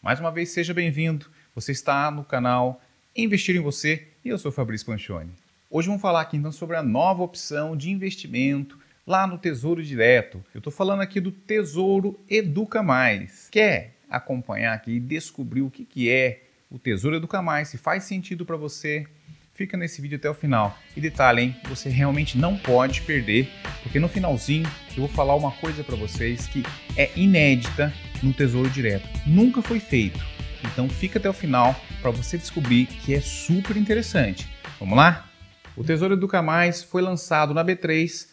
Mais uma vez, seja bem-vindo. Você está no canal Investir em Você e eu sou Fabrício Panchoni. Hoje vamos falar aqui então sobre a nova opção de investimento lá no Tesouro Direto. Eu estou falando aqui do Tesouro Educa Mais. Quer acompanhar aqui e descobrir o que, que é o Tesouro Educa Mais, se faz sentido para você, fica nesse vídeo até o final. E detalhe, hein? Você realmente não pode perder, porque no finalzinho eu vou falar uma coisa para vocês que é inédita no Tesouro Direto. Nunca foi feito. Então fica até o final para você descobrir que é super interessante. Vamos lá? O Tesouro Educa Mais foi lançado na B3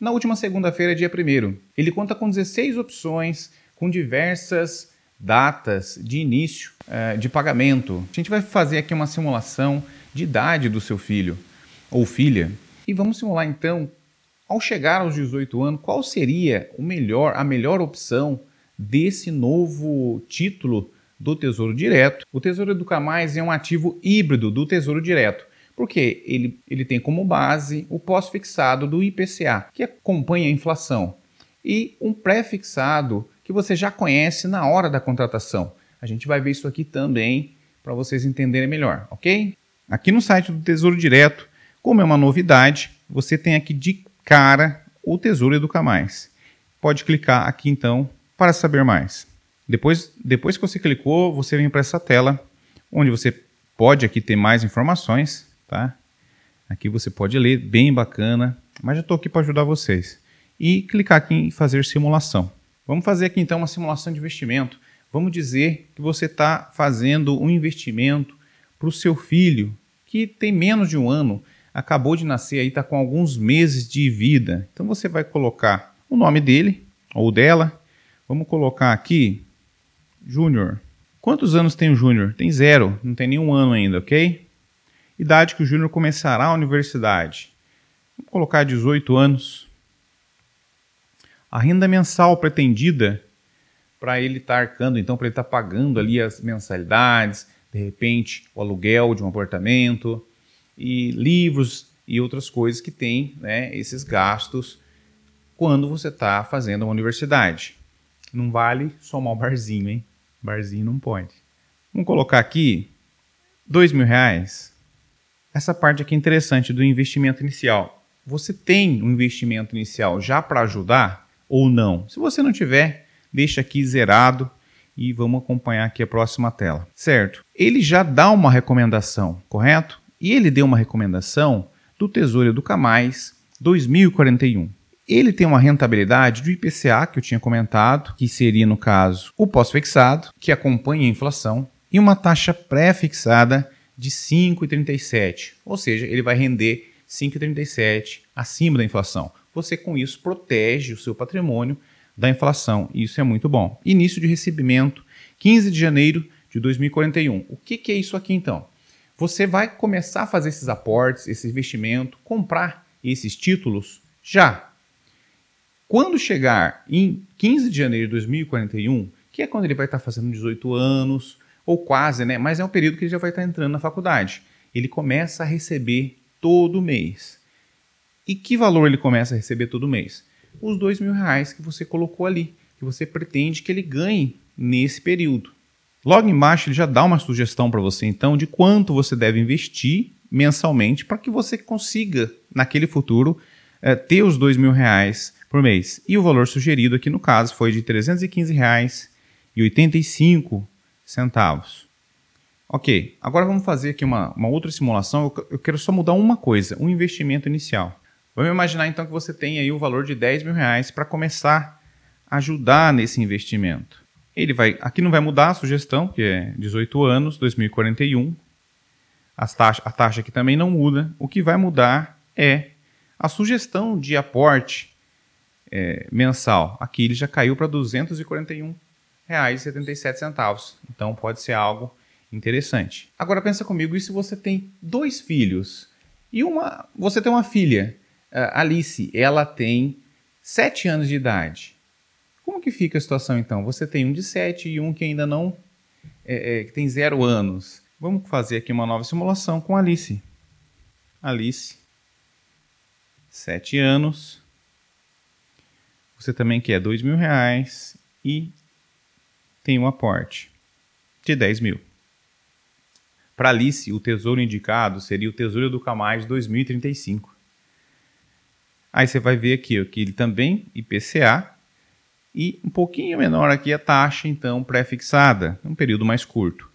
na última segunda-feira, dia 1 Ele conta com 16 opções, com diversas datas de início uh, de pagamento. A gente vai fazer aqui uma simulação de idade do seu filho ou filha. E vamos simular então, ao chegar aos 18 anos, qual seria o melhor, a melhor opção desse novo título do Tesouro Direto. O Tesouro Educa Mais é um ativo híbrido do Tesouro Direto, porque ele, ele tem como base o pós-fixado do IPCA, que acompanha a inflação, e um pré-fixado que você já conhece na hora da contratação. A gente vai ver isso aqui também para vocês entenderem melhor, ok? Aqui no site do Tesouro Direto, como é uma novidade, você tem aqui de cara o Tesouro Educa Mais. Pode clicar aqui então para saber mais. Depois, depois que você clicou, você vem para essa tela onde você pode aqui ter mais informações, tá? Aqui você pode ler, bem bacana, mas já estou aqui para ajudar vocês. E clicar aqui em fazer simulação. Vamos fazer aqui então uma simulação de investimento. Vamos dizer que você está fazendo um investimento para o seu filho que tem menos de um ano, acabou de nascer aí, está com alguns meses de vida. Então você vai colocar o nome dele ou dela. Vamos colocar aqui Júnior. Quantos anos tem o Júnior? Tem zero, não tem nenhum ano ainda, ok? Idade que o Júnior começará a universidade. Vamos colocar 18 anos. A renda mensal pretendida para ele estar tá arcando, então para ele estar tá pagando ali as mensalidades, de repente o aluguel de um apartamento e livros e outras coisas que tem né, esses gastos quando você está fazendo uma universidade. Não vale somar o barzinho, hein? Barzinho não pode. Vamos colocar aqui dois mil reais. Essa parte aqui é interessante do investimento inicial. Você tem um investimento inicial já para ajudar ou não? Se você não tiver, deixa aqui zerado e vamos acompanhar aqui a próxima tela. Certo? Ele já dá uma recomendação, correto? E ele deu uma recomendação do Tesouro Educa Mais 2041. Ele tem uma rentabilidade do IPCA, que eu tinha comentado, que seria, no caso, o pós-fixado, que acompanha a inflação, e uma taxa pré-fixada de 5,37. Ou seja, ele vai render 5,37 acima da inflação. Você, com isso, protege o seu patrimônio da inflação. Isso é muito bom. Início de recebimento, 15 de janeiro de 2041. O que, que é isso aqui então? Você vai começar a fazer esses aportes, esse investimento, comprar esses títulos já. Quando chegar em 15 de janeiro de 2041, que é quando ele vai estar fazendo 18 anos, ou quase, né? Mas é um período que ele já vai estar entrando na faculdade. Ele começa a receber todo mês. E que valor ele começa a receber todo mês? Os dois mil reais que você colocou ali, que você pretende que ele ganhe nesse período. Logo embaixo ele já dá uma sugestão para você então de quanto você deve investir mensalmente para que você consiga naquele futuro é, ter os dois mil reais por mês. E o valor sugerido aqui no caso foi de R$ 315,85 centavos. Ok, agora vamos fazer aqui uma, uma outra simulação. Eu, eu quero só mudar uma coisa, um investimento inicial. Vamos imaginar então que você tem aí o valor de 10 mil reais para começar a ajudar nesse investimento. Ele vai, aqui não vai mudar a sugestão, que é 18 anos, 2041. As taxa, a taxa aqui também não muda. O que vai mudar é a sugestão de aporte é, mensal. Aqui ele já caiu para R$ 241,77. Então pode ser algo interessante. Agora pensa comigo, e se você tem dois filhos e uma, você tem uma filha Alice, ela tem 7 anos de idade. Como que fica a situação então? Você tem um de 7 e um que ainda não é, é, que tem 0 anos. Vamos fazer aqui uma nova simulação com Alice. Alice, 7 anos. Você também quer dois mil reais e tem um aporte. de 10 mil. Para Alice, o tesouro indicado seria o Tesouro Educa Mais 2035. Aí você vai ver aqui que ele também IPCA e um pouquinho menor aqui a taxa então pré-fixada, um período mais curto.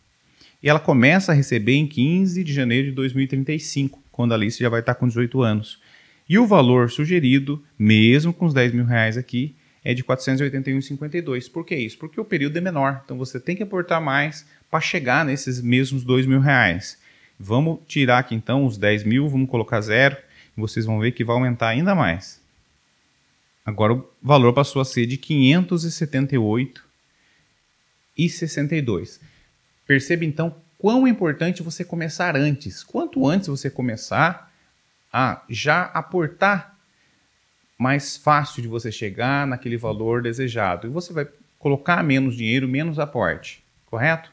E ela começa a receber em 15 de janeiro de 2035, quando a Alice já vai estar com 18 anos. E o valor sugerido, mesmo com os 10 mil reais aqui, é de 481,52. Por que isso? Porque o período é menor, então você tem que aportar mais para chegar nesses mesmos 2 mil reais. Vamos tirar aqui então os 10 mil, vamos colocar zero, vocês vão ver que vai aumentar ainda mais. Agora o valor passou a ser de 578,62. Perceba então quão importante você começar antes. Quanto antes você começar a já aportar mais fácil de você chegar naquele valor desejado. E você vai colocar menos dinheiro, menos aporte, correto?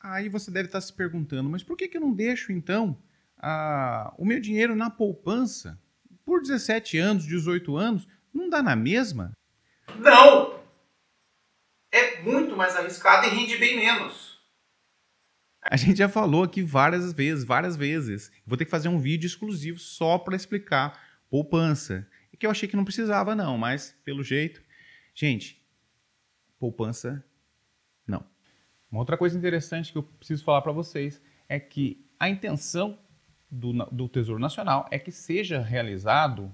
Aí você deve estar se perguntando, mas por que, que eu não deixo então a, o meu dinheiro na poupança por 17 anos, 18 anos? Não dá na mesma? Não! É muito mais arriscado e rende bem menos. A gente já falou aqui várias vezes, várias vezes. Vou ter que fazer um vídeo exclusivo só para explicar poupança que eu achei que não precisava, não, mas pelo jeito. Gente, poupança, não. Uma outra coisa interessante que eu preciso falar para vocês é que a intenção do, do Tesouro Nacional é que seja realizado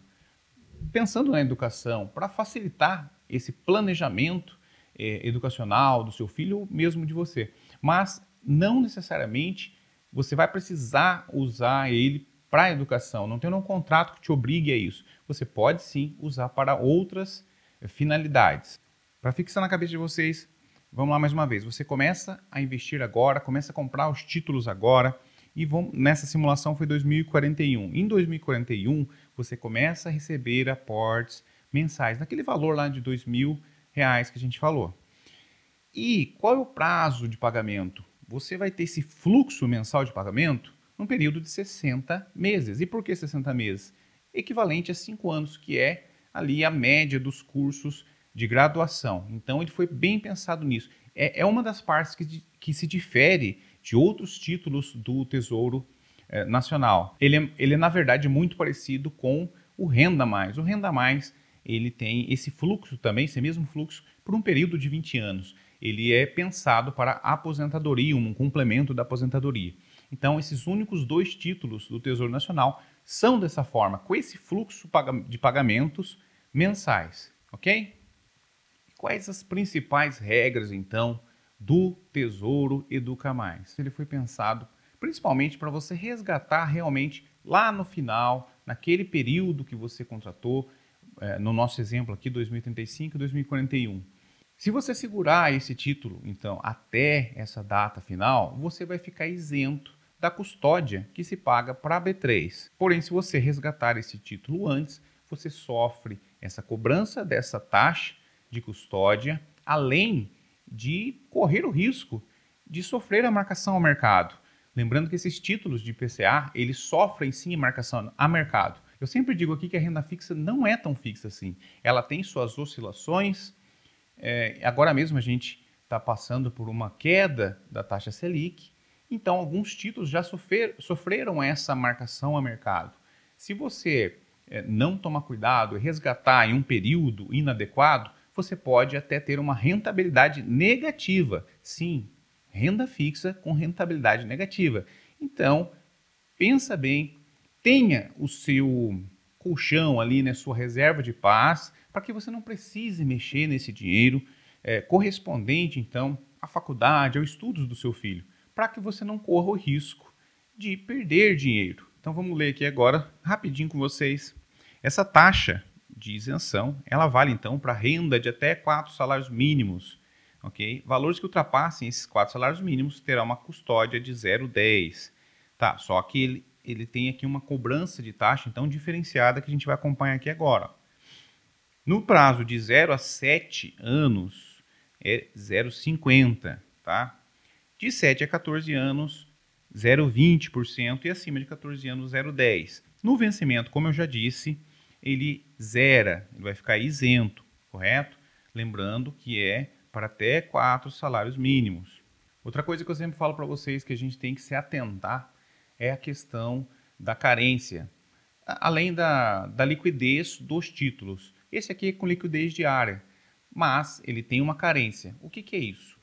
pensando na educação, para facilitar esse planejamento eh, educacional do seu filho ou mesmo de você. Mas não necessariamente você vai precisar usar ele para a educação, não tem um contrato que te obrigue a isso. Você pode sim usar para outras eh, finalidades. Para fixar na cabeça de vocês, vamos lá mais uma vez. Você começa a investir agora, começa a comprar os títulos agora e nessa simulação foi 2041. Em 2041, você começa a receber aportes mensais, naquele valor lá de mil reais que a gente falou. E qual é o prazo de pagamento? Você vai ter esse fluxo mensal de pagamento num período de 60 meses. E por que 60 meses? Equivalente a 5 anos, que é ali a média dos cursos de graduação. Então ele foi bem pensado nisso. É, é uma das partes que, que se difere de outros títulos do Tesouro é, Nacional. Ele é, ele é, na verdade, muito parecido com o Renda Mais. O Renda Mais ele tem esse fluxo também, esse mesmo fluxo, por um período de 20 anos. Ele é pensado para aposentadoria, um complemento da aposentadoria. Então, esses únicos dois títulos do Tesouro Nacional são dessa forma, com esse fluxo de pagamentos mensais, ok? Quais as principais regras, então, do Tesouro Educa Mais? Ele foi pensado principalmente para você resgatar realmente lá no final, naquele período que você contratou, é, no nosso exemplo aqui, 2035 e 2041. Se você segurar esse título, então, até essa data final, você vai ficar isento da custódia que se paga para a B3. Porém, se você resgatar esse título antes, você sofre essa cobrança dessa taxa de custódia, além de correr o risco de sofrer a marcação ao mercado. Lembrando que esses títulos de PCA, eles sofrem sim marcação a mercado. Eu sempre digo aqui que a renda fixa não é tão fixa assim. Ela tem suas oscilações. É, agora mesmo a gente está passando por uma queda da taxa Selic então, alguns títulos já sofrer, sofreram essa marcação a mercado. Se você é, não tomar cuidado e resgatar em um período inadequado, você pode até ter uma rentabilidade negativa. Sim, renda fixa com rentabilidade negativa. Então, pensa bem, tenha o seu colchão ali, né, sua reserva de paz, para que você não precise mexer nesse dinheiro é, correspondente, então, à faculdade, aos estudos do seu filho para que você não corra o risco de perder dinheiro. Então vamos ler aqui agora rapidinho com vocês. Essa taxa de isenção, ela vale então para renda de até quatro salários mínimos, ok? Valores que ultrapassem esses quatro salários mínimos terá uma custódia de 0,10, tá? Só que ele, ele tem aqui uma cobrança de taxa então diferenciada que a gente vai acompanhar aqui agora. No prazo de 0 a 7 anos é 0,50, tá? De 7 a 14 anos, 0,20% e acima de 14 anos, 0,10%. No vencimento, como eu já disse, ele zera, ele vai ficar isento, correto? Lembrando que é para até quatro salários mínimos. Outra coisa que eu sempre falo para vocês que a gente tem que se atentar é a questão da carência, além da, da liquidez dos títulos. Esse aqui é com liquidez diária, mas ele tem uma carência. O que, que é isso?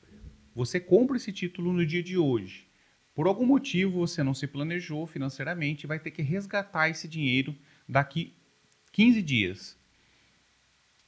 Você compra esse título no dia de hoje. Por algum motivo você não se planejou financeiramente e vai ter que resgatar esse dinheiro daqui 15 dias.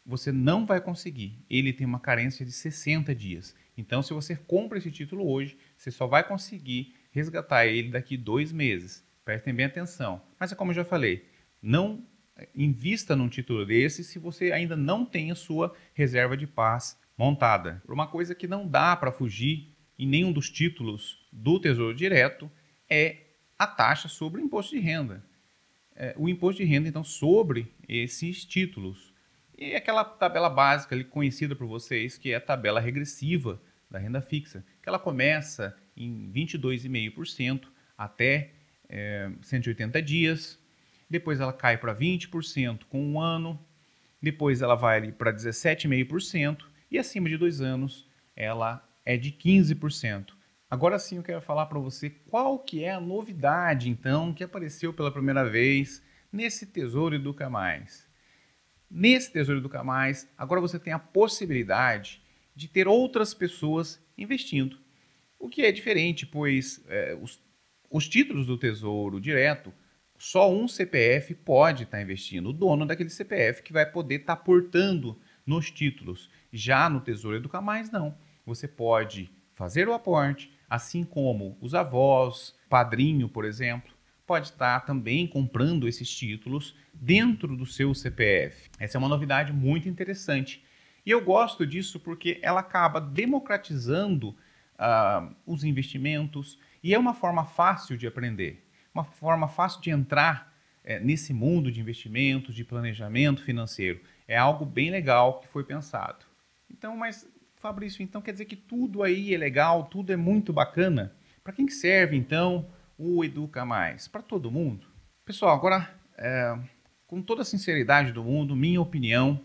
Você não vai conseguir. Ele tem uma carência de 60 dias. Então, se você compra esse título hoje, você só vai conseguir resgatar ele daqui dois meses. Prestem bem atenção. Mas é como eu já falei, não invista num título desse se você ainda não tem a sua reserva de paz montada. Uma coisa que não dá para fugir em nenhum dos títulos do Tesouro Direto é a taxa sobre o imposto de renda. É, o imposto de renda, então, sobre esses títulos. E aquela tabela básica ali, conhecida por vocês, que é a tabela regressiva da renda fixa, que ela começa em 22,5% até é, 180 dias, depois ela cai para 20% com um ano, depois ela vai para 17,5% e acima de dois anos ela é de 15%. Agora sim eu quero falar para você qual que é a novidade então que apareceu pela primeira vez nesse Tesouro Educa Mais. Nesse Tesouro Educa Mais, agora você tem a possibilidade de ter outras pessoas investindo. O que é diferente, pois é, os, os títulos do Tesouro Direto, só um CPF pode estar tá investindo, o dono daquele CPF que vai poder estar tá portando nos títulos. Já no Tesouro Educa Mais, não. Você pode fazer o aporte, assim como os avós, padrinho, por exemplo, pode estar também comprando esses títulos dentro do seu CPF. Essa é uma novidade muito interessante. E eu gosto disso porque ela acaba democratizando uh, os investimentos e é uma forma fácil de aprender, uma forma fácil de entrar é, nesse mundo de investimentos, de planejamento financeiro. É algo bem legal que foi pensado. Então, mas Fabrício, então quer dizer que tudo aí é legal, tudo é muito bacana? Para quem que serve então o Educa Mais? Para todo mundo? Pessoal, agora, é, com toda a sinceridade do mundo, minha opinião,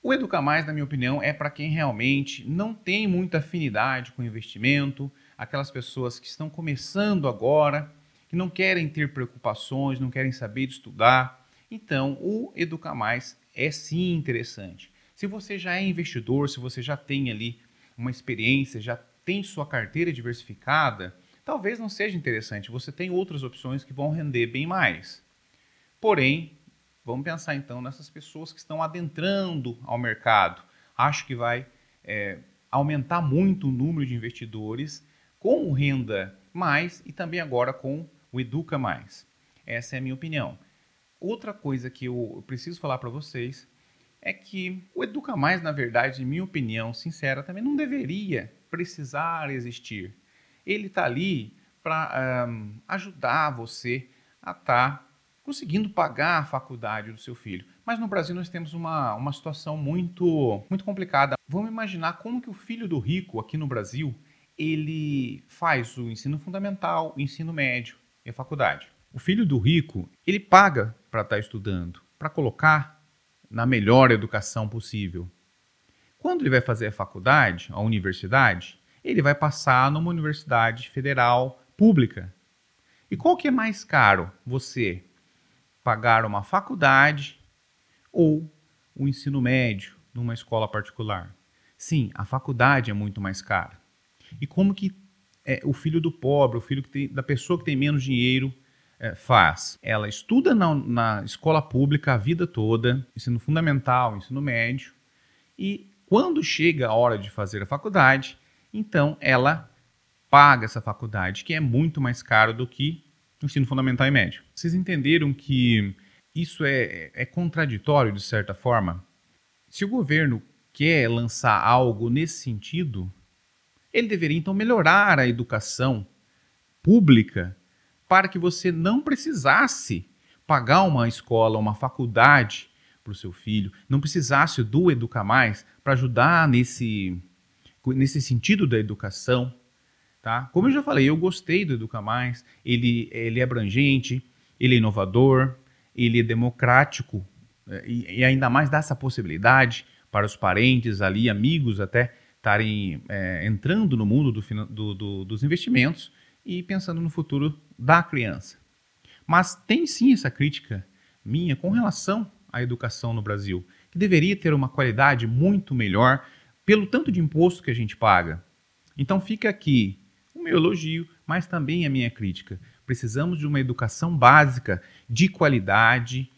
o Educa Mais, na minha opinião, é para quem realmente não tem muita afinidade com investimento, aquelas pessoas que estão começando agora, que não querem ter preocupações, não querem saber de estudar. Então, o Educa Mais é sim interessante. Se você já é investidor, se você já tem ali uma experiência, já tem sua carteira diversificada, talvez não seja interessante. Você tem outras opções que vão render bem mais. Porém, vamos pensar então nessas pessoas que estão adentrando ao mercado. Acho que vai é, aumentar muito o número de investidores com o Renda Mais e também agora com o Educa Mais. Essa é a minha opinião. Outra coisa que eu preciso falar para vocês é que o Educa Mais, na verdade, em minha opinião sincera, também não deveria precisar existir. Ele está ali para um, ajudar você a estar tá conseguindo pagar a faculdade do seu filho. Mas no Brasil nós temos uma, uma situação muito, muito complicada. Vamos imaginar como que o filho do rico aqui no Brasil ele faz o ensino fundamental, o ensino médio e a faculdade. O filho do rico ele paga para estar tá estudando, para colocar na melhor educação possível. Quando ele vai fazer a faculdade, a universidade, ele vai passar numa universidade federal pública. E qual que é mais caro? Você pagar uma faculdade ou o ensino médio numa escola particular? Sim, a faculdade é muito mais cara. E como que é, o filho do pobre, o filho tem, da pessoa que tem menos dinheiro, é, faz? Ela estuda na, na escola pública a vida toda, ensino fundamental, ensino médio, e quando chega a hora de fazer a faculdade, então ela paga essa faculdade, que é muito mais caro do que o ensino fundamental e médio. Vocês entenderam que isso é, é contraditório de certa forma? Se o governo quer lançar algo nesse sentido, ele deveria então melhorar a educação pública para que você não precisasse pagar uma escola, uma faculdade para o seu filho, não precisasse do Educa Mais para ajudar nesse, nesse sentido da educação. Tá? Como eu já falei, eu gostei do Educa Mais, ele, ele é abrangente, ele é inovador, ele é democrático eh, e, e ainda mais dá essa possibilidade para os parentes ali, amigos até, estarem é, entrando no mundo do, do, do, dos investimentos e pensando no futuro da criança. Mas tem sim essa crítica minha com relação à educação no Brasil, que deveria ter uma qualidade muito melhor pelo tanto de imposto que a gente paga. Então fica aqui o meu elogio, mas também a minha crítica. Precisamos de uma educação básica de qualidade,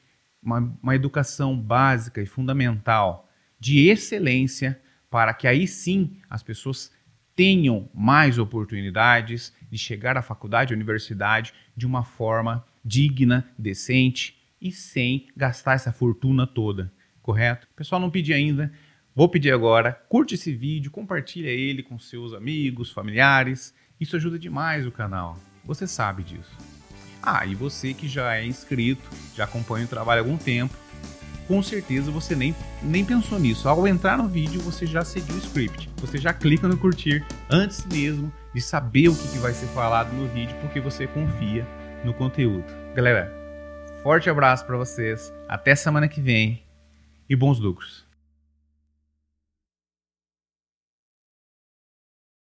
uma, uma educação básica e fundamental de excelência, para que aí sim as pessoas tenham mais oportunidades de chegar à faculdade, à universidade de uma forma digna, decente e sem gastar essa fortuna toda, correto? Pessoal não pediu ainda, vou pedir agora. Curte esse vídeo, compartilha ele com seus amigos, familiares. Isso ajuda demais o canal. Você sabe disso. Ah, e você que já é inscrito, já acompanha o trabalho há algum tempo, com certeza você nem, nem pensou nisso. Ao entrar no vídeo, você já seguiu o script. Você já clica no curtir antes mesmo de saber o que, que vai ser falado no vídeo, porque você confia no conteúdo. Galera, forte abraço para vocês. Até semana que vem e bons lucros.